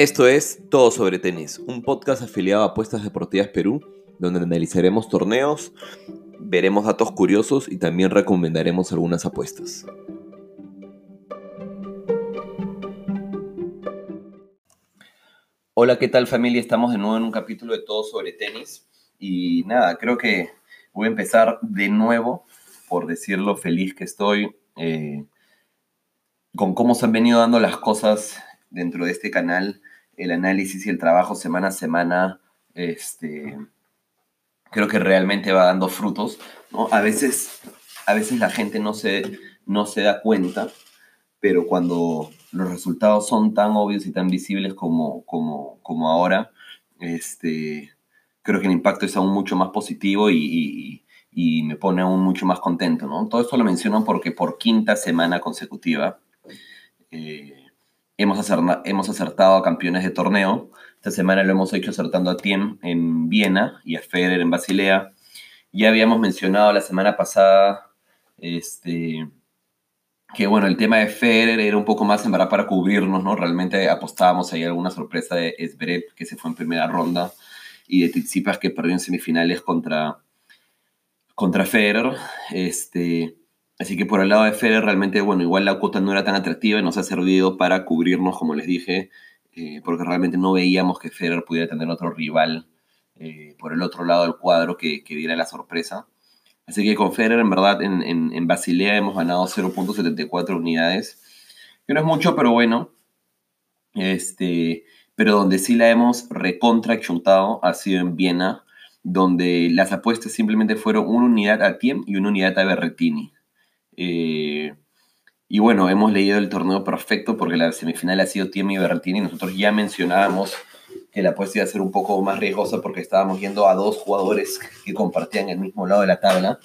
Esto es Todo sobre Tenis, un podcast afiliado a Apuestas Deportivas Perú, donde analizaremos torneos, veremos datos curiosos y también recomendaremos algunas apuestas. Hola, ¿qué tal familia? Estamos de nuevo en un capítulo de Todo sobre Tenis. Y nada, creo que voy a empezar de nuevo por decir lo feliz que estoy eh, con cómo se han venido dando las cosas dentro de este canal, el análisis y el trabajo semana a semana, este, creo que realmente va dando frutos. ¿no? A, veces, a veces la gente no se, no se da cuenta, pero cuando los resultados son tan obvios y tan visibles como, como, como ahora, este, creo que el impacto es aún mucho más positivo y, y, me pone aún mucho más contento. ¿no? Todo esto lo menciono porque por quinta semana consecutiva, eh, hemos, acertado, a campeones de torneo. Esta semana lo hemos hecho acertando a Tiem en Viena y a Federer en Basilea. Ya habíamos mencionado la semana pasada este, que bueno, el tema de Federer era un poco más en verdad para cubrirnos, ¿no? Realmente apostábamos ahí alguna sorpresa de Esberet que se fue en primera ronda y de Tsitsipas que perdió en semifinales contra, contra Federer. Este, Así que por el lado de Federer, realmente, bueno, igual la cuota no era tan atractiva y nos ha servido para cubrirnos, como les dije, eh, porque realmente no veíamos que Federer pudiera tener otro rival eh, por el otro lado del cuadro que, que, diera la sorpresa. Así que con Federer, en verdad, en, en, Basilea hemos ganado 0.74 unidades, que no es mucho, pero bueno. Este, pero donde sí la hemos recontra ha sido en Viena, donde las apuestas simplemente fueron una unidad a Tiem y una unidad a Berrettini. Eh, y bueno, hemos leído el torneo perfecto porque la semifinal ha sido Tiemi y Berrettini. Nosotros ya mencionábamos que la apuesta iba a ser un poco más riesgosa porque estábamos yendo a dos jugadores que compartían el mismo lado de la tabla.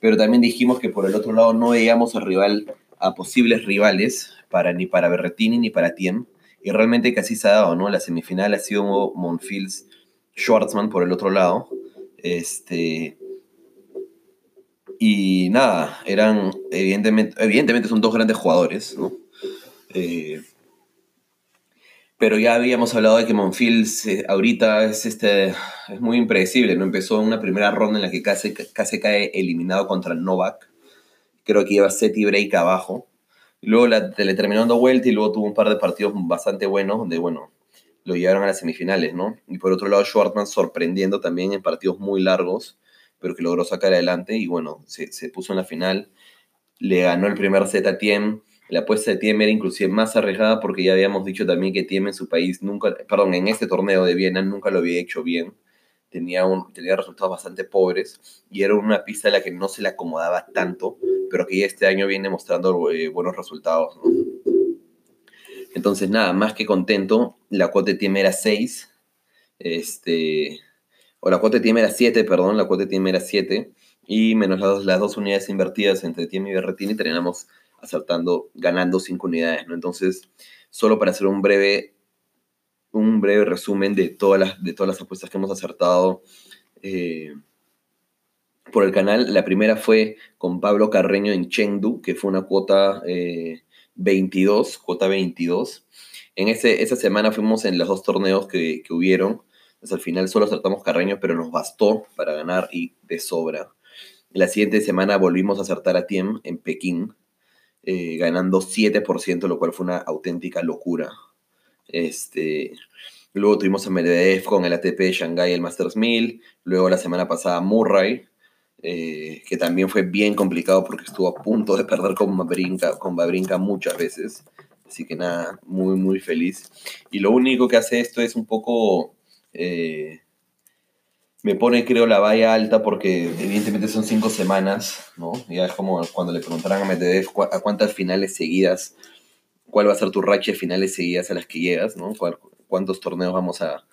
Pero también dijimos que por el otro lado no veíamos a, rival, a posibles rivales para, ni para Berrettini ni para Tiem. Y realmente casi se ha dado, ¿no? La semifinal ha sido Monfils Schwartzman por el otro lado. Este, y nada, eran, evidentemente, evidentemente son dos grandes jugadores, ¿no? Eh, pero ya habíamos hablado de que Monfils ahorita es, este, es muy impredecible, ¿no? Empezó una primera ronda en la que casi, casi cae eliminado contra Novak. Creo que lleva set y break abajo. luego la, le terminó dando vuelta y luego tuvo un par de partidos bastante buenos donde, bueno, lo llevaron a las semifinales, ¿no? Y por otro lado, Schwartzman sorprendiendo también en partidos muy largos pero que logró sacar adelante y bueno, se, puso en la final, le ganó el primer set a Tiem, la apuesta de Tiem era inclusive más arriesgada porque ya habíamos dicho también que Tiem en su país nunca, perdón, en este torneo de Viena nunca lo había hecho bien, tenía, un, tenía resultados bastante pobres y era una pista a la que no se le acomodaba tanto, pero que ya este año viene mostrando eh, buenos resultados. Entonces, nada, más que contento, la cuota de Tiem era 6, este, o la cuota de Tiem era 7, perdón, la cuota de Tiem era 7, y menos las dos, las dos unidades invertidas entre Tiem y Berretini, terminamos acertando, ganando 5 unidades, ¿no? Entonces, solo para hacer un breve, un breve resumen de todas las, de todas las apuestas que hemos acertado eh, por el canal, la primera fue con Pablo Carreño en Chengdu, que fue una cuota 22, eh, cuota 22. En ese, esa semana fuimos en los dos torneos que, que hubieron, al final solo acertamos Carreño, pero nos bastó para ganar y de sobra. La siguiente semana volvimos a acertar a Tiem en Pekín, eh, ganando 7%, lo cual fue una auténtica locura. Este, luego tuvimos a Medvedev con el ATP Shanghai, el Masters 1000. Luego la semana pasada Murray, eh, que también fue bien complicado porque estuvo a punto de perder con Babrinka, con Babrinka muchas veces. Así que nada, muy, muy feliz. Y lo único que hace esto es un poco eh, me pone, creo, la valla alta porque evidentemente son cinco semanas, ¿no? Ya es como cuando le preguntaran a Medvedev a cuántas finales seguidas, cuál va a ser tu racha de finales seguidas a las que llegas, ¿no? ¿Cuántos torneos vamos a,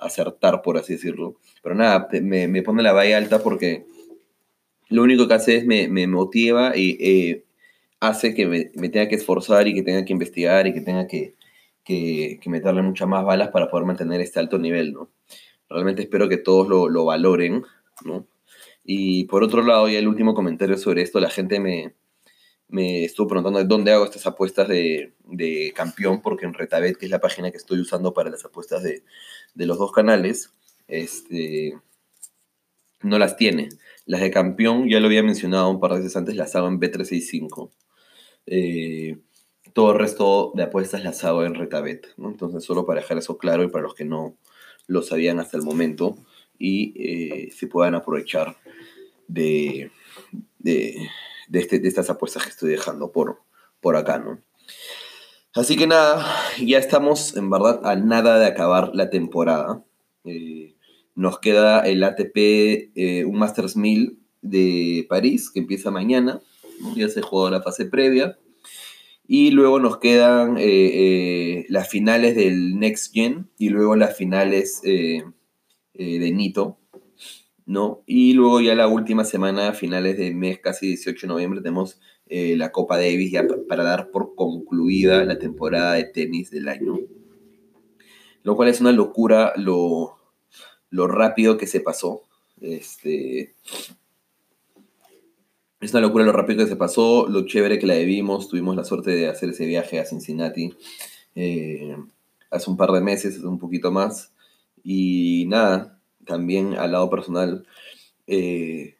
acertar, por así decirlo? Pero nada, me, pone la valla alta porque lo único que hace es me, motiva y eh, hace que me, me, tenga que esforzar y que tenga que investigar y que tenga que, que, meterle muchas más balas para poder mantener este alto nivel, ¿no? Realmente espero que todos lo, valoren, ¿no? Y por otro lado, ya el último comentario sobre esto, la gente me, me estuvo preguntando de dónde hago estas apuestas de, de, campeón, porque en Retabet, que es la página que estoy usando para las apuestas de, de los dos canales, este, no las tiene. Las de campeón, ya lo había mencionado un par de veces antes, las hago en B365. Eh, todo el resto de apuestas las hago en Retabet. Entonces, solo para dejar eso claro y para los que no lo sabían hasta el momento y eh, se puedan aprovechar de, de, este, de, estas apuestas que estoy dejando por, por acá. ¿no? Así que nada, ya estamos en verdad a nada de acabar la temporada. Eh, nos queda el ATP, eh, un Masters 1000 de París, que empieza mañana. Ya se jugó la fase previa. Y luego nos quedan eh, eh, las finales del Next Gen y luego las finales de Nito. ¿no? Y luego ya la última semana, finales de mes, casi 18 de noviembre, tenemos la Copa Davis ya para dar por concluida la temporada de tenis del año. Lo cual es una locura lo, lo rápido que se pasó. Este, es una locura lo rápido que se pasó, lo chévere que la debimos. Tuvimos la suerte de hacer ese viaje a Cincinnati eh, hace un par de meses, hace un poquito más. Y nada, también al lado personal, eh,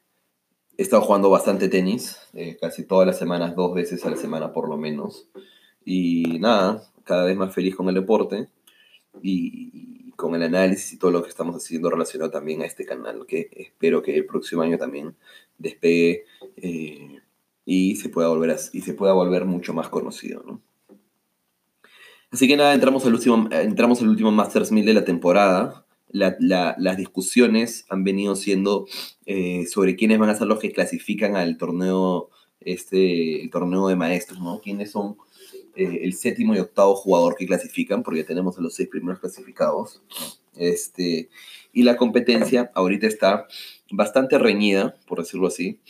he estado jugando bastante tenis, eh, casi todas las semanas, dos veces a la semana por lo menos. Y nada, cada vez más feliz con el deporte. Y, con el análisis y todo lo que estamos haciendo relacionado también a este canal, que espero que el próximo año también despegue eh, y, se pueda volver y se pueda volver mucho más conocido. ¿no? Así que nada, entramos al último, entramos al último Masters 1000 de la temporada. las discusiones han venido siendo eh, sobre quiénes van a ser los que clasifican al torneo, este, el torneo de maestros, ¿no? ¿Quiénes son eh, el séptimo y octavo jugador que clasifican, porque tenemos a los seis primeros clasificados. Este, y la competencia ahorita está bastante reñida, por decirlo así.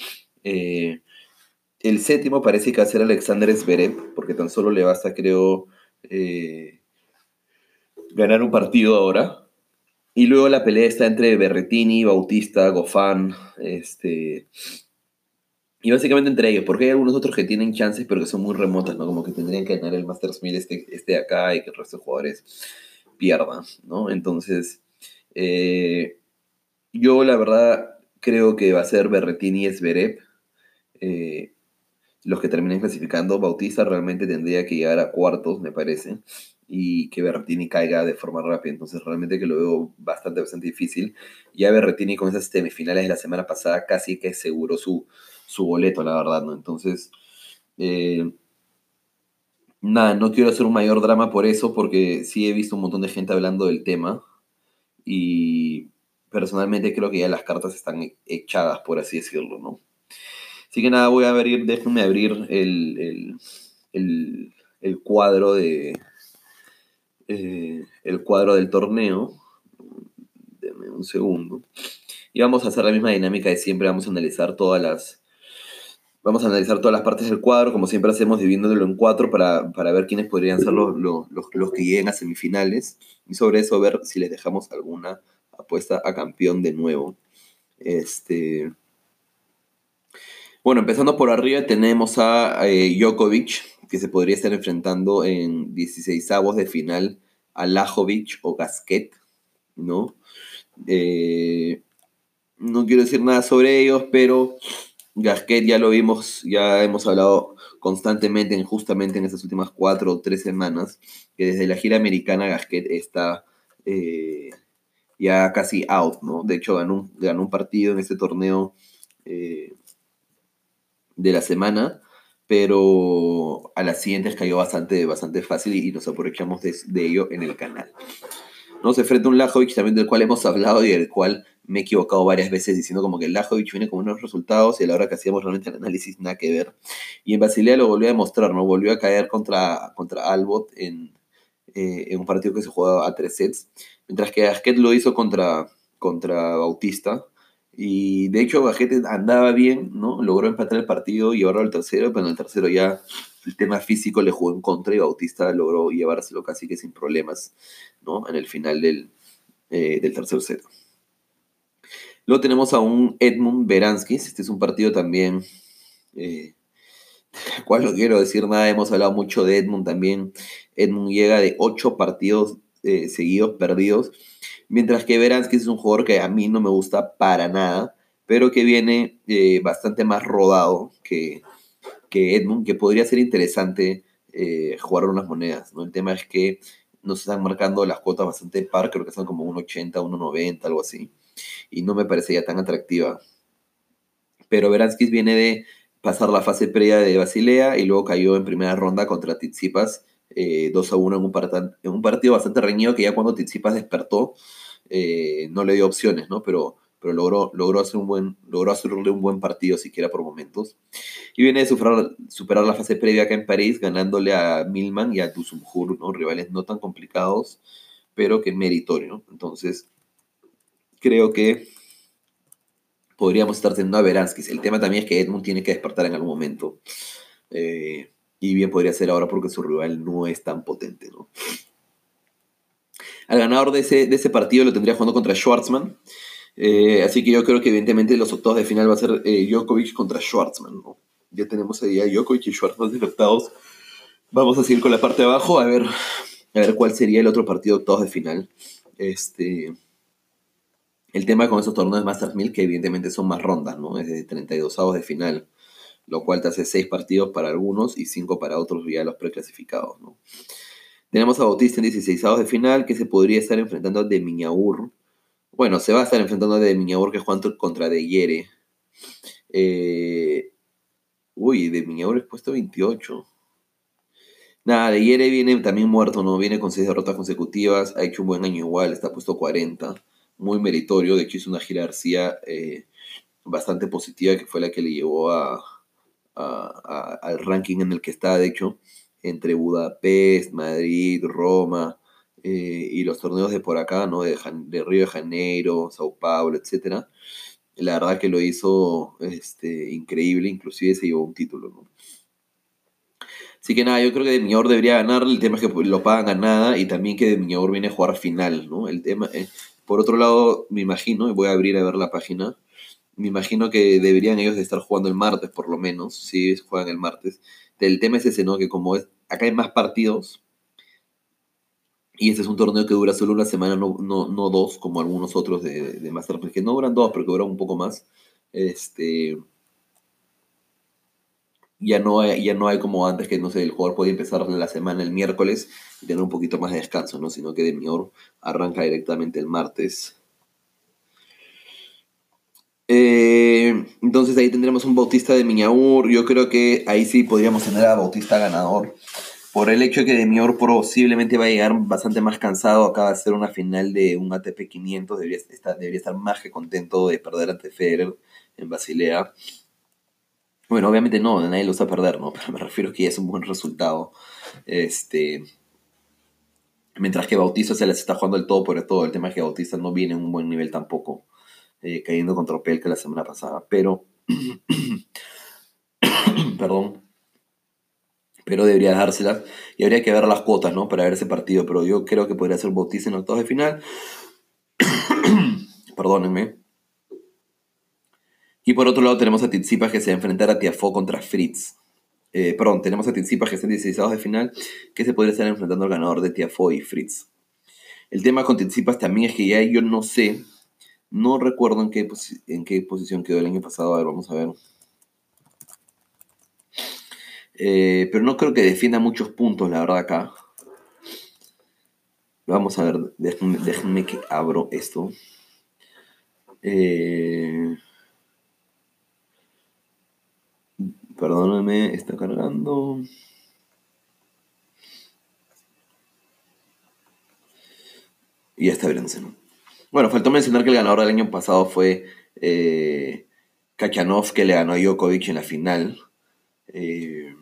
Eh, el séptimo parece que va a ser Alexander Zverev, porque tan solo le basta, creo, eh, ganar un partido ahora. Y luego la pelea está entre Berretini, Bautista, Gofán, este, y básicamente entre ellos, porque hay algunos otros que tienen chances, pero que son muy remotas, ¿no? Como que tendrían que ganar el Masters 1000 este, este acá y que el resto de jugadores pierdan, ¿no? Entonces, eh, yo la verdad creo que va a ser Berretini y Zverev eh, los que terminen clasificando. Bautista realmente tendría que llegar a cuartos, me parece, y que Berretini caiga de forma rápida. Entonces, realmente que lo veo bastante, bastante difícil. Ya Berretini con esas semifinales de la semana pasada casi que seguro su su boleto, la verdad, ¿no? Entonces, eh, nada, no quiero hacer un mayor drama por eso, porque sí he visto un montón de gente hablando del tema y personalmente creo que ya las cartas están echadas, por así decirlo, ¿no? Así que nada, voy a abrir, déjenme abrir el, cuadro de... Eh, el cuadro del torneo. Deme un segundo. Y vamos a hacer la misma dinámica de siempre. Vamos a analizar todas las, Vamos a analizar todas las partes del cuadro, como siempre hacemos, dividiéndolo en cuatro para, ver quiénes podrían ser los, los, que lleguen a semifinales. Y sobre eso ver si les dejamos alguna apuesta a campeón de nuevo. Este... Bueno, empezando por arriba tenemos a eh, Djokovic, que se podría estar enfrentando en 16 avos de final a Lajovic o Gasquet, ¿no? Eh, no quiero decir nada sobre ellos, pero Gasquet ya lo vimos, ya hemos hablado constantemente, en, justamente en estas últimas cuatro o tres semanas, que desde la gira americana Gasquet está eh, ya casi out, ¿no? De hecho, ganó un, ganó un partido en este torneo eh, de la semana, pero a las siguientes cayó bastante, bastante fácil y, nos aprovechamos de, de, ello en el canal. ¿no? Se enfrenta un Lajovic también del cual hemos hablado y del cual me he equivocado varias veces diciendo como que el Lajovic viene con unos resultados y a la hora que hacíamos realmente el análisis nada que ver. Y en Basilea lo volvió a demostrar, ¿no? Volvió a caer contra, contra Albot en, eh, en un partido que se jugaba a tres sets, mientras que Gasquet lo hizo contra, contra Bautista. Y de hecho Gasquet andaba bien, ¿no? Logró empatar el partido y llevarlo al tercero, pero en el tercero ya el tema físico le jugó en contra y Bautista logró llevárselo casi que sin problemas, ¿no? En el final del, eh, del tercer set. Luego tenemos a un Edmund Beranskis. Este es un partido también eh, cual no quiero decir nada, hemos hablado mucho de Edmund también. Edmund llega de ocho partidos eh, seguidos perdidos, mientras que Veransky es un jugador que a mí no me gusta para nada, pero que viene eh, bastante más rodado que, que Edmund, que podría ser interesante eh, jugar unas monedas. ¿no? El tema es que nos están marcando las cuotas bastante par, creo que son como 1,80, 1,90, algo así, y no me parece ya tan atractiva. Pero Veranskis viene de pasar la fase previa de Basilea y luego cayó en primera ronda contra Tizipas 2 eh, a 1 en un, partido bastante reñido que ya cuando Tizipas despertó eh, no le dio opciones, ¿no? Pero, pero logró, logró, hacer un buen, logró hacerle un buen partido siquiera por momentos. Y viene de superar, superar la fase previa acá en París ganándole a Milman y a Dusumhur, ¿no? Rivales no tan complicados, pero que meritorio, Entonces, creo que podríamos estar teniendo a Veranskis. El tema también es que Edmund tiene que despertar en algún momento. Eh, y bien podría ser ahora porque su rival no es tan potente, ¿no? Al ganador de ese, de ese partido lo tendría jugando contra Schwartzman. Eh, así que yo creo que evidentemente los octavos de final va a ser eh, Djokovic contra Schwartzman. Ya tenemos ahí a Djokovic y Schwartzman de octavos. Vamos a seguir con la parte de abajo a ver, a ver cuál sería el otro partido de octavos de final. Este, el tema con esos torneos de Masters 1000 que evidentemente son más rondas, ¿no? Es de 32 avos de final, lo cual te hace 6 partidos para algunos y 5 para otros ya los preclasificados, ¿no? Tenemos a Bautista en 16 avos de final que se podría estar enfrentando a De Miñaur. Bueno, se va a estar enfrentando a De Miñaur que juega contra De Yere. Eh, uy, De Miñaur es puesto 28. Nada, De Yere viene también muerto, ¿no? Viene con 6 derrotas consecutivas, ha hecho un buen año igual, está puesto 40 muy meritorio. De hecho, hizo una gira García eh, bastante positiva, que fue la que le llevó a, al ranking en el que está, de hecho, entre Budapest, Madrid, Roma eh, y los torneos de por acá, ¿no? De, de, Río de Janeiro, Sao Paulo, etc. La verdad que lo hizo este, increíble, inclusive se llevó un título, ¿no? Así que nada, yo creo que De Miñor debería ganar, el tema es que lo pagan a nada y también que De Miñor viene a jugar final, ¿no? El tema, eh, por otro lado, me imagino, y voy a abrir a ver la página, me imagino que deberían ellos de estar jugando el martes, por lo menos, si juegan el martes. El tema es ese, ¿no? Que como es, acá hay más partidos, y este es un torneo que dura solo una semana, no, no, dos, como algunos otros de, de Master que no duran dos, pero que duran un poco más. Este, ya no, hay, ya no hay como antes que, no sé, el jugador podía empezar la semana el miércoles y tener un poquito más de descanso, ¿no? Sino que de Mior arranca directamente el martes. Eh, entonces ahí tendremos un Bautista de Miñaur. Yo creo que ahí sí podríamos tener a Bautista ganador. Por el hecho de que Demior posiblemente va a llegar bastante más cansado, acaba de ser una final de un ATP 500, debería estar, debería estar más que contento de perder ante Federer en Basilea. Bueno, obviamente no, nadie lo usa perder, ¿no? Pero me refiero que ya es un buen resultado. Este. Mientras que Bautista se les está jugando el todo por el todo. El tema es que Bautista no viene en un buen nivel tampoco. Eh, cayendo contra Opelka la semana pasada. Pero. perdón. Pero debería dárselas. Y habría que ver las cuotas, ¿no? Para ver ese partido. Pero yo creo que podría ser Bautista en octavos de final. Perdónenme. Y por otro lado tenemos a Tizipas que se va a enfrentar contra Fritz. Eh, perdón, tenemos a Tizipas que está en 16 de final, que se podría estar enfrentando al ganador de Tiafo y Fritz. El tema con Tizipas también es que ya yo no sé, no recuerdo en qué, en qué posición quedó el año pasado, a ver, vamos a ver. Eh, pero no creo que defienda muchos puntos, la verdad, acá. Vamos a ver, déjenme, déjenme que abro esto. Eh, Perdóname, está cargando. Y ya está bien. Bueno, faltó mencionar que el ganador del año pasado fue eh, Kachanov, que le ganó a Djokovic en la final. Eh,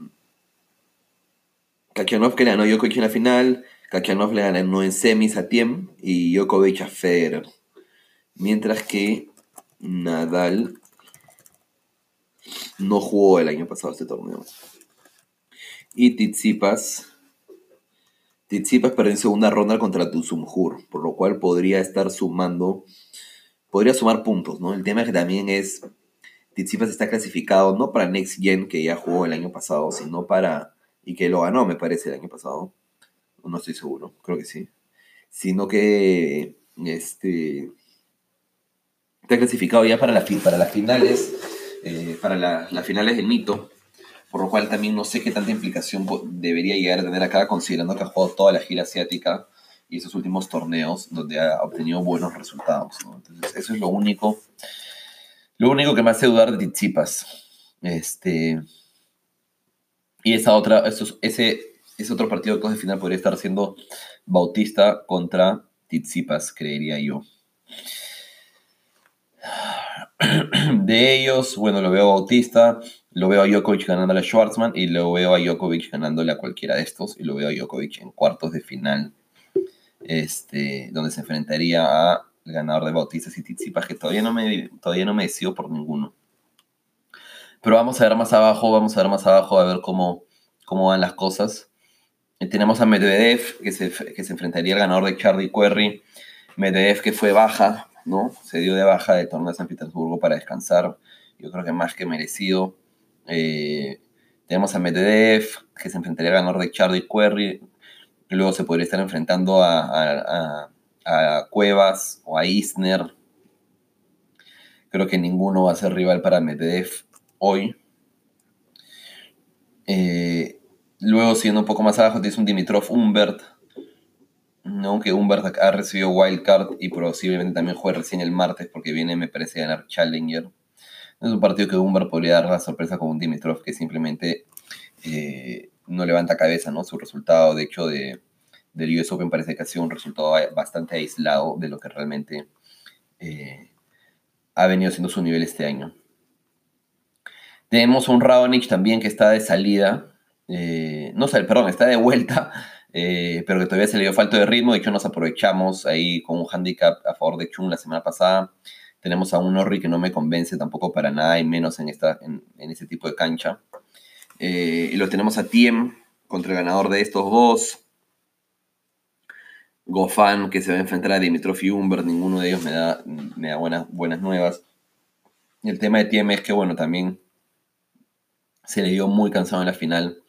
Kachanov que le ganó a Djokovic en la final. Kachanov le ganó en semis a Tiem y Djokovic a Federer. Mientras que Nadal no jugó el año pasado este torneo. Y Tizipas. Tizipas perdió en segunda ronda contra Tuzumhur, por lo cual podría estar sumando, podría sumar puntos, ¿no? El tema que también es, Tsitsipas está clasificado no para Next Gen, que ya jugó el año pasado, sino para... y que lo ganó, me parece, el año pasado. No estoy seguro, creo que sí. Sino que este, está clasificado ya para, la, para las finales, eh, para las finales del mito, por lo cual también no sé qué tanta implicación debería llegar a tener acá, considerando que ha jugado toda la gira asiática y esos últimos torneos donde ha obtenido buenos resultados. Entonces, eso es lo único, lo único que me hace dudar de Tsitsipas. Este, y esa otra, ese, ese otro partido de final podría estar siendo Bautista contra Tsitsipas, creería yo. De ellos, bueno, lo veo a Bautista, lo veo a Djokovic ganándole a Schwartzman y lo veo a Djokovic ganándole a cualquiera de estos y lo veo a Djokovic en cuartos de final, este, donde se enfrentaría al ganador de Bautista y Tsitsipas, que todavía no me, todavía no me decido por ninguno. Pero vamos a ver más abajo, vamos a ver más abajo a ver cómo, cómo van las cosas. Eh, tenemos a Medvedev, que se, que se enfrentaría al ganador de Charlie Querry. Medvedev que fue baja, ¿no? Se dio de baja del torneo de San Petersburgo para descansar. Yo creo que más que merecido. Eh, tenemos a Medvedev, que se enfrentaría al ganador de Charlie Querry. Luego se podría estar enfrentando a, a, Cuevas o a Isner. Creo que ninguno va a ser rival para Medvedev hoy. Eh, Luego, siendo un poco más abajo, tienes un Dimitrov Humbert, ¿no? que ha recibido wildcard y posiblemente también juegue recién el martes porque viene, me parece, a ganar Challenger. Es un partido que Humbert podría dar la sorpresa con un Dimitrov que simplemente eh, no levanta cabeza, ¿no? Su resultado, de hecho, de, del US Open parece que ha sido un resultado bastante aislado de lo que realmente eh, ha venido siendo su nivel este año. Tenemos un Raonic también que está de salida, eh, no sé, perdón, está de vuelta, eh, pero que todavía se le dio falta de ritmo. De hecho, nos aprovechamos ahí con un handicap a favor de Chung la semana pasada. Tenemos a un Norri que no me convence tampoco para nada, y menos en, esta, en, este tipo de cancha. Eh, y lo tenemos a Tiem contra el ganador de estos dos. Gofan que se va a enfrentar a Dimitrov y Humbert, ninguno de ellos me da, me da buenas, buenas nuevas. Y el tema de Tiem es que, bueno, también se le dio muy cansado en la final.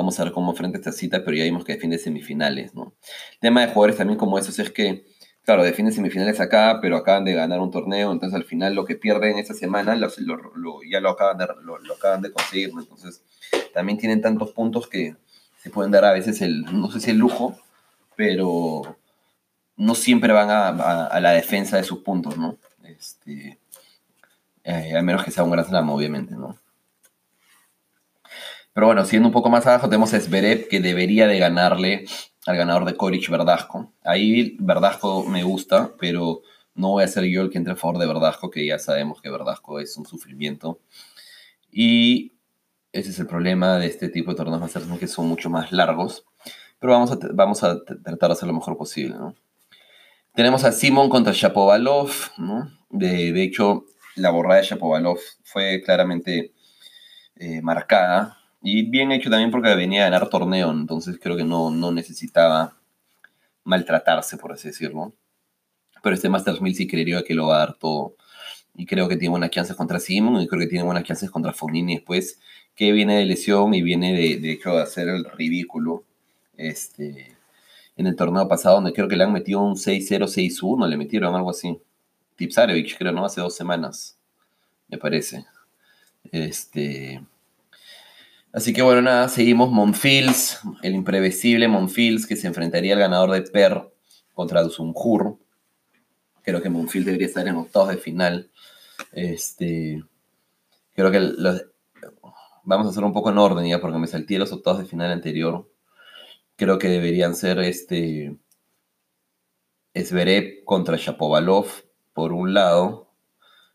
Vamos a ver cómo frente esta cita, pero ya vimos que defiende semifinales, ¿no? El tema de jugadores también como esos es que, claro, defiende semifinales acá, pero acaban de ganar un torneo, entonces al final lo que pierden esa semana ya lo acaban, de, lo, acaban de conseguir, Entonces también tienen tantos puntos que se pueden dar a veces el, no sé si el lujo, pero no siempre van a, la defensa de sus puntos, ¿no? Este, eh, a menos que sea un gran slam, obviamente, ¿no? Pero bueno, siendo un poco más abajo, tenemos a Zverev que debería de ganarle al ganador de Coric Verdasco. Ahí Verdasco me gusta, pero no voy a ser yo el que entre a favor de Verdasco, que ya sabemos que Verdasco es un sufrimiento. Y ese es el problema de este tipo de torneos Masters, que son mucho más largos. Pero vamos a, vamos a tratar de hacer lo mejor posible, Tenemos a Simon contra Shapovalov, ¿no? De, de hecho, la borrada de Shapovalov fue claramente eh, marcada y bien hecho también porque venía a ganar torneo, entonces creo que no, no necesitaba maltratarse, por así decirlo. Pero este Masters 1000 sí creería que lo va a dar todo. Y creo que tiene buenas chances contra Simon y creo que tiene buenas chances contra Fognini después, que viene de lesión y viene de, hecho de hacer el ridículo. Este, en el torneo pasado, donde creo que le han metido un 6-0, 6-1, le metieron algo así. Tipsarevich, creo, ¿no? Hace dos semanas, me parece. Este. Así que bueno, nada, seguimos Monfils, el imprevisible Monfils que se enfrentaría al ganador de Per contra Dusumjur. Creo que Monfils debería estar en octavos de final. Este, creo que vamos a hacer un poco en orden ya porque me salté los octavos de final anterior. Creo que deberían ser este Esverev contra Shapovalov por un lado.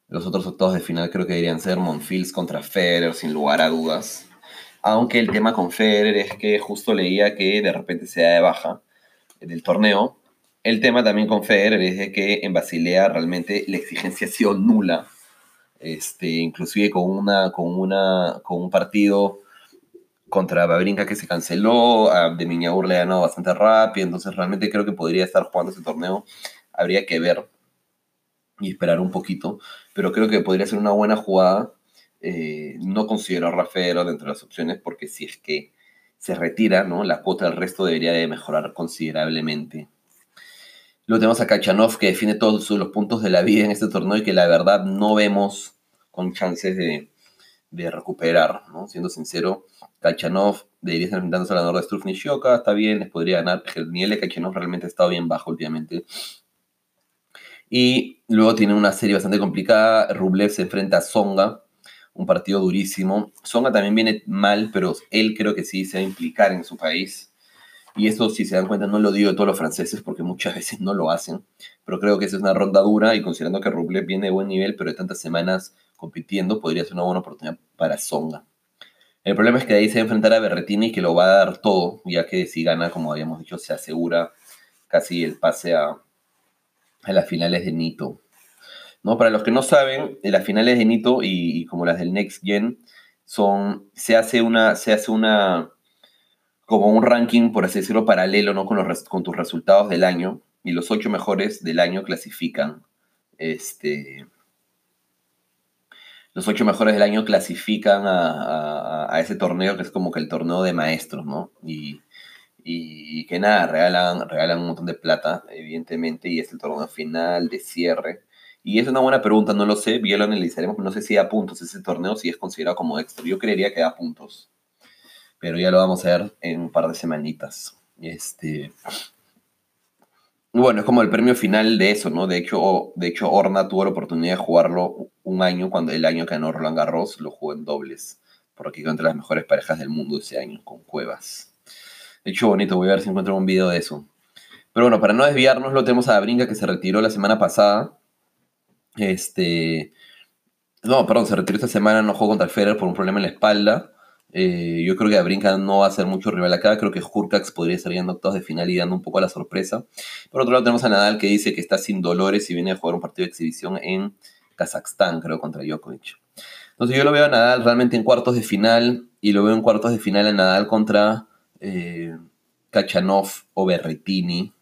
Los otros octavos de final creo que deberían ser Monfils contra Federer sin lugar a dudas aunque el tema con Federer es que justo leía que de repente se da de baja del torneo. El tema también con Federer es que en Basilea realmente la exigencia ha sido nula. Este, inclusive con, una, con, una, con un partido contra Babrinka que se canceló, de Miñaur le ganó bastante rápido, entonces realmente creo que podría estar jugando ese torneo. Habría que ver y esperar un poquito, pero creo que podría ser una buena jugada eh, no considero a Rafael dentro de las opciones porque si es que se retira, ¿no? La cuota del resto debería de mejorar considerablemente. Luego tenemos a Kachanov que define todos los puntos de la vida en este torneo y que la verdad no vemos con chances de, recuperar, ¿no? Siendo sincero, Kachanov debería estar enfrentándose al ganador de Struff Nishioka, está bien, les podría ganar. El nivel de Kachanov realmente ha estado bien bajo últimamente. Y luego tiene una serie bastante complicada. Rublev se enfrenta a Songa, un partido durísimo. Songa también viene mal, pero él creo que sí se va a implicar en su país. Y eso, si se dan cuenta, no lo digo de todos los franceses porque muchas veces no lo hacen. Pero creo que esa es una ronda dura y considerando que Rublev viene de buen nivel, pero de tantas semanas compitiendo, podría ser una buena oportunidad para Songa. El problema es que ahí se va a enfrentar a Berretini que lo va a dar todo, ya que si gana, como habíamos dicho, se asegura casi el pase a, a las finales de Nito. ¿No? Para los que no saben, las finales de Nito y, como las del Next Gen son, se hace una, se hace una, como un ranking, por así decirlo, paralelo, ¿no? Con, los, con tus resultados del año y los ocho mejores del año clasifican, este, los ocho mejores del año clasifican a, a, ese torneo que es como que el torneo de maestros, ¿no? Y, y, que nada, regalan, regalan un montón de plata, evidentemente, y es el torneo final de cierre. Y es una buena pregunta, no lo sé, bien lo analizaremos, no sé si da puntos ese torneo, si es considerado como extra. Yo creería que da puntos, pero ya lo vamos a ver en un par de semanitas. Este, bueno, es como el premio final de eso, ¿no? De hecho, de hecho, Orna tuvo la oportunidad de jugarlo un año, cuando el año que ganó Roland Garros, lo jugó en dobles, porque quedó entre las mejores parejas del mundo ese año, con Cuevas. De hecho, bonito, voy a ver si encuentro un video de eso. Pero bueno, para no desviarnos, lo tenemos a Brinca que se retiró la semana pasada este. No, perdón, se retiró esta semana, no jugó contra Federer por un problema en la espalda. Eh, yo creo que Abrinka no va a ser mucho rival acá. Creo que Hurkacz podría estar en octavos de final y dando un poco a la sorpresa. Por otro lado, tenemos a Nadal que dice que está sin dolores y viene a jugar un partido de exhibición en Kazajstán, creo, contra Djokovic. Entonces yo lo veo a Nadal realmente en cuartos de final y lo veo en cuartos de final a Nadal contra eh, Kachanov o Berretini.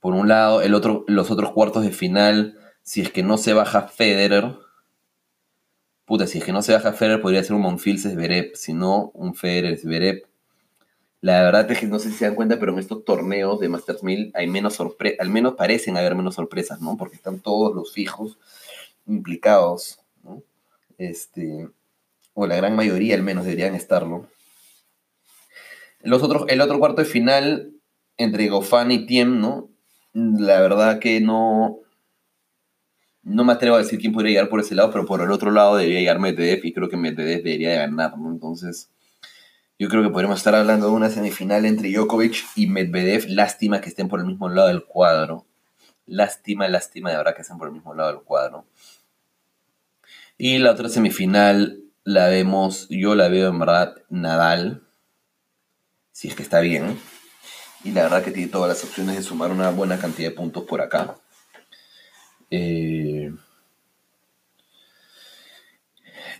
Por un lado, el otro, los otros cuartos de final si es que no se baja Federer, puta, si es que no se baja Federer, podría ser un Monfils Zverev, si no, un Federer Zverev. La verdad es que no sé si se dan cuenta, pero en estos torneos de Masters 1000 hay menos sorpresas, al menos parecen haber menos sorpresas, ¿no? Porque están todos los fijos implicados, ¿no? Este, o la gran mayoría al menos deberían estarlo. Los otros, el otro cuarto de final entre Gofan y Tiem, ¿no? La verdad que no, no me atrevo a decir quién podría llegar por ese lado, pero por el otro lado debería llegar Medvedev y creo que Medvedev debería ganar, ¿no? Entonces, yo creo que podríamos estar hablando de una semifinal entre Djokovic y Medvedev. Lástima que estén por el mismo lado del cuadro. Lástima, lástima de verdad que estén por el mismo lado del cuadro. Y la otra semifinal la vemos, yo la veo en verdad Nadal, si es que está bien. Y la verdad que tiene todas las opciones de sumar una buena cantidad de puntos por acá. Eh,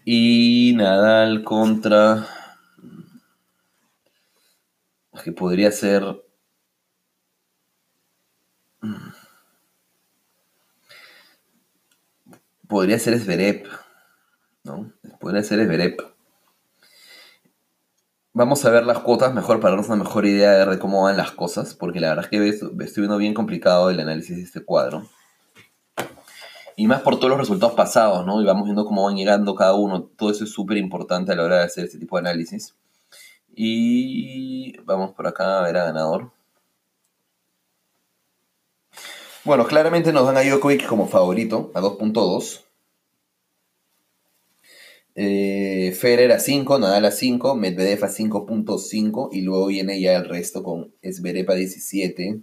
y Nadal contra... Que podría ser... Podría ser Zverev, ¿no? Podría ser Zverev. Vamos a ver las cuotas mejor para darnos una mejor idea de cómo van las cosas, porque la verdad es que estoy viendo bien complicado el análisis de este cuadro. Y más por todos los resultados pasados, ¿no? Y vamos viendo cómo van llegando cada uno. Todo eso es súper importante a la hora de hacer este tipo de análisis. Y vamos por acá a ver a ganador. Bueno, claramente nos dan a Djokovic como favorito, a 2.2. Eh, Federer a 5, Nadal a 5, Medvedev a 5.5 y luego viene ya el resto con Zverev a 17,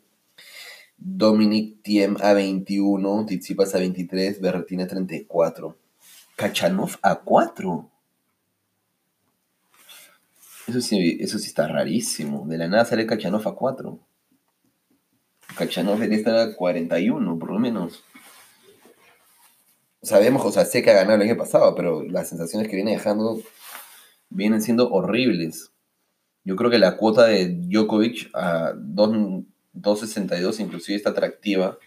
Dominic Thiem a 21, Tsitsipas a 23, Berretina a 34. Kachanov a 4. Eso sí, eso sí está rarísimo. De la nada sale Kachanov a 4. Kachanov debería estar a 41, por lo menos. Sabemos, o sea, sé que ha ganado el año pasado, pero las sensaciones que viene dejando vienen siendo horribles. Yo creo que la cuota de Djokovic a 2 2.62 inclusive está atractiva.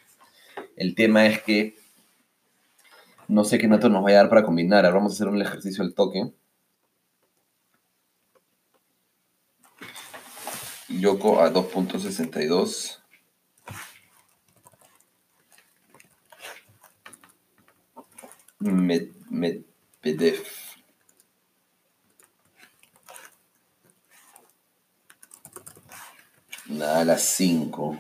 El tema es que No sé qué nato nos va a dar para combinar. Ahora vamos a hacer un ejercicio al toque. Yoko a 2.62. Medvedev. A las 5.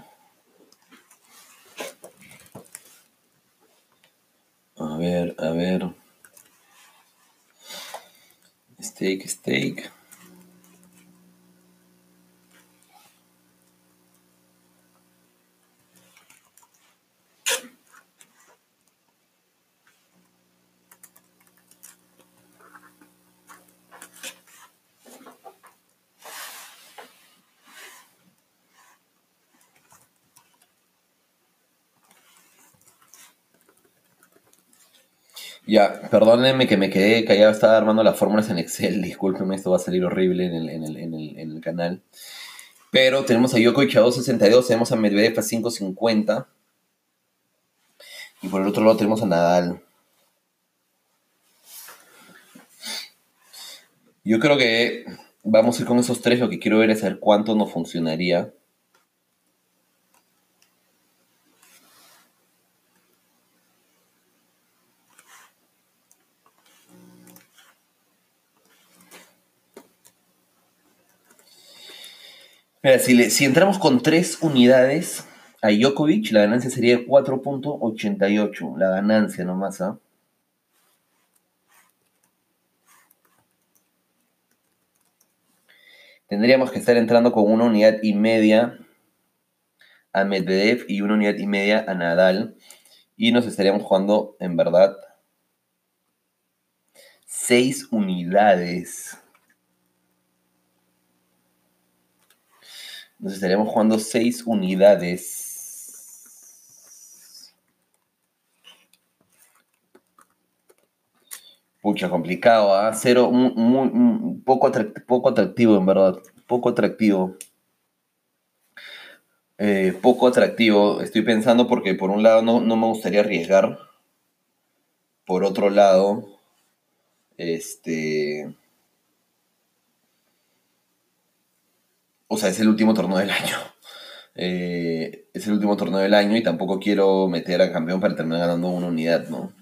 A ver, a ver. Steak, steak. Ya, perdónenme que me quedé callado, estaba armando las fórmulas en Excel, discúlpenme, esto va a salir horrible en el, canal. Pero tenemos a Djokovic a 2.62, tenemos a Medvedev a 5.50. Y por el otro lado tenemos a Nadal. Yo creo que vamos a ir con esos tres, lo que quiero ver es saber cuánto nos funcionaría. Mira, si, entramos con tres unidades a Djokovic, la ganancia sería 4.88. La ganancia nomás, ¿ah? Tendríamos que estar entrando con una unidad y media a Medvedev y una unidad y media a Nadal. Y nos estaríamos jugando, en verdad, seis unidades. Nos estaríamos jugando seis unidades. Pucha, complicado, ¿ah? Cero, muy, poco, poco atractivo, en verdad. Poco atractivo. Eh, poco atractivo. Estoy pensando porque por un lado no, no me gustaría arriesgar. Por otro lado, este o sea, es el último torneo del año. Eh, es el último torneo del año y tampoco quiero meter a campeón para terminar ganando una unidad, ¿no?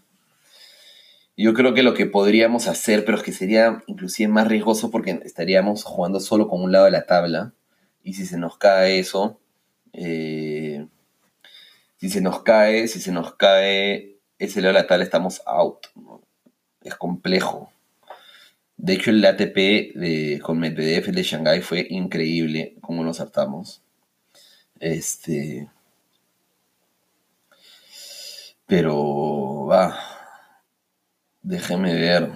Yo creo que lo que podríamos hacer, pero es que sería inclusive más riesgoso porque estaríamos jugando solo con un lado de la tabla. Y si se nos cae eso, eh, si se nos cae, si se nos cae ese lado de la tabla, estamos out. Es complejo. De hecho, el ATP de, con Medvedev, de Shanghai, fue increíble como nos hartamos. Este. Pero va. Déjeme ver.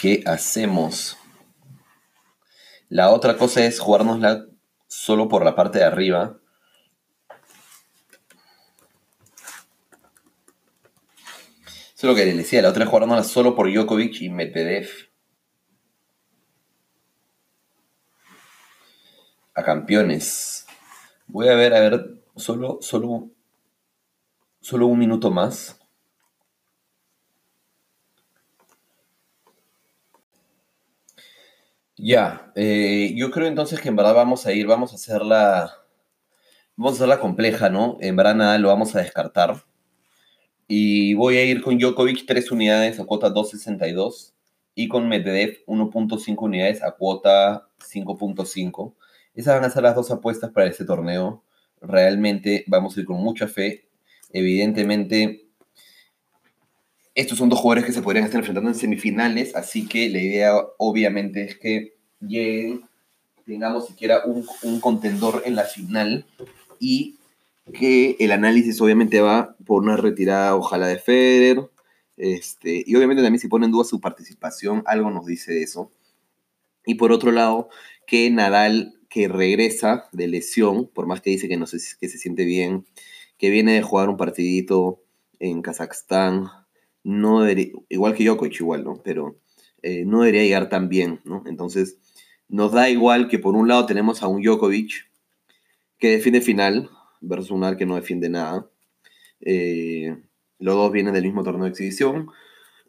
¿Qué hacemos? La otra cosa es jugárnosla solo por la parte de arriba Lo que le decía, la otra es jugándola solo por Djokovic y Medvedev. A campeones. Voy a ver, a ver, solo, solo, solo un minuto más. Ya, eh, yo creo entonces que en verdad vamos a ir, vamos a hacerla, vamos a hacerla compleja, ¿no? En verdad nada lo vamos a descartar. Y voy a ir con Djokovic 3 unidades a cuota 2.62 y con Medvedev 1.5 unidades a cuota 5.5. Esas van a ser las dos apuestas para este torneo. Realmente vamos a ir con mucha fe. Evidentemente, estos son dos jugadores que se podrían estar enfrentando en semifinales, así que la idea obviamente es que lleguen, tengamos siquiera un, un contendor en la final y que el análisis obviamente va por una retirada, ojalá de Federer, este, y obviamente también si pone en duda su participación, algo nos dice eso. Y por otro lado, que Nadal, que regresa de lesión, por más que dice que, no sé, que se siente bien, que viene de jugar un partidito en Kazajstán, no igual que Djokovic igual, ¿no? Pero eh, no debería llegar tan bien, ¿no? Entonces, nos da igual que por un lado tenemos a un Djokovic que defiende final, versus un que no defiende nada. Eh, Los dos vienen del mismo torneo de exhibición.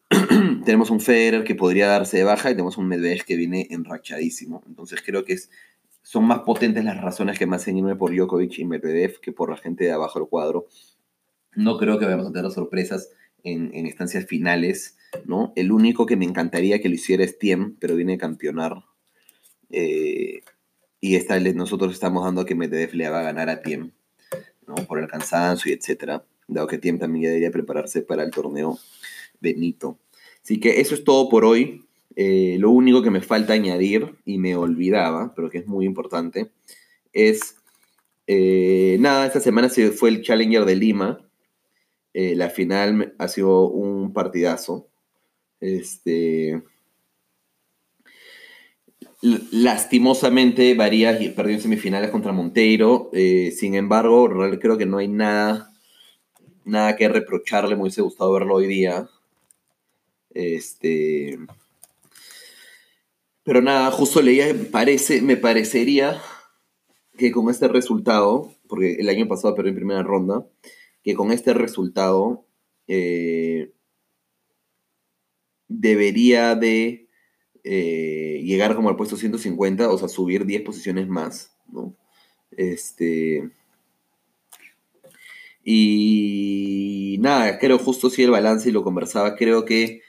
tenemos un Federer que podría darse de baja y tenemos un Medvedev que viene enrachadísimo. Entonces creo que es, son más potentes las razones que me hacen por Djokovic y Medvedev que por la gente de abajo del cuadro. No creo que vayamos a tener sorpresas en, en instancias finales, ¿no? El único que me encantaría que lo hiciera es Tiem, pero viene a campeonar. Eh, y esta, nosotros estamos dando que Medvedev le va a ganar a Tiem, Por el cansancio y etcétera. Dado que Tiem también debería prepararse para el torneo Benito. Así que eso es todo por hoy. Eh, lo único que me falta añadir, y me olvidaba, pero que es muy importante, es, eh, nada, esta semana se fue el Challenger de Lima. Eh, la final ha sido un partidazo. Este, lastimosamente, Varías perdió en semifinales contra Monteiro. sin embargo, creo que no hay nada, nada que reprocharle. Me hubiese gustado verlo hoy día. Este. Pero nada, justo leía, parece, me parecería que con este resultado, porque el año pasado perdió en primera ronda, que con este resultado eh, debería de eh, llegar como al puesto 150, o sea, subir 10 posiciones más, ¿no? Este. Y nada, creo justo si el balance y lo conversaba, creo que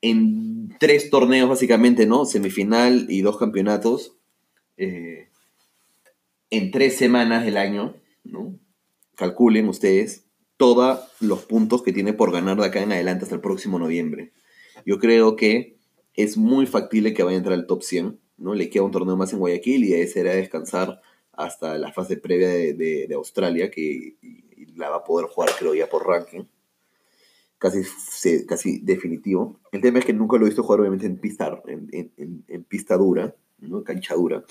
en tres torneos básicamente, ¿no? Semifinal y dos campeonatos. Eh, en tres semanas del año, ¿no? Calculen ustedes todos los puntos que tiene por ganar de acá en adelante hasta el próximo noviembre. Yo creo que es muy factible que vaya a entrar al top 100, ¿no? Le queda un torneo más en Guayaquil y ahí será descansar hasta la fase previa de, Australia, que la va a poder jugar creo ya por ranking casi, casi definitivo. El tema es que nunca lo he visto jugar obviamente en pista, en, pista dura, ¿no? cancha dura.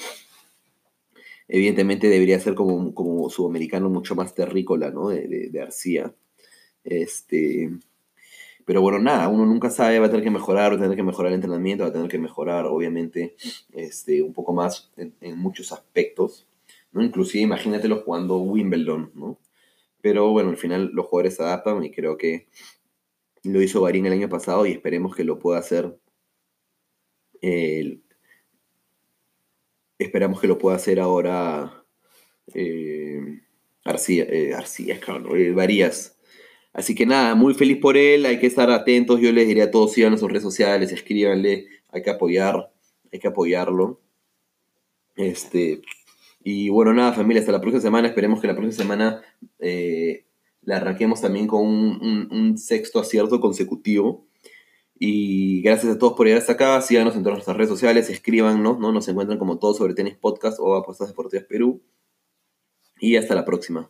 Evidentemente debería ser como, como sudamericano mucho más terrícola, ¿no? De, de, de, Arcía. Este, pero bueno, nada, uno nunca sabe, va a tener que mejorar, va a tener que mejorar el entrenamiento, va a tener que mejorar, obviamente, este, un poco más en, muchos aspectos, ¿no? Inclusive imagínatelo jugando Wimbledon, ¿no? Pero bueno, al final los jugadores se adaptan y creo que lo hizo Barín el año pasado y esperemos que lo pueda hacer. esperamos que lo pueda hacer ahora eh, Arcía, eh, claro, eh, Varías. Así que nada, muy feliz por él, hay que estar atentos, yo les diría a todos, sigan sus redes sociales, escríbanle, hay que apoyar, hay que apoyarlo. Este, y bueno, nada, familia, hasta la próxima semana, esperemos que la próxima semana eh, la arranquemos también con un, sexto acierto consecutivo. Y gracias a todos por llegar hasta acá. Síganos en todas nuestras redes sociales, escríbanos, ¿no? Nos encuentran como todos sobre tenis podcast o apuestas deportivas Perú. Y hasta la próxima.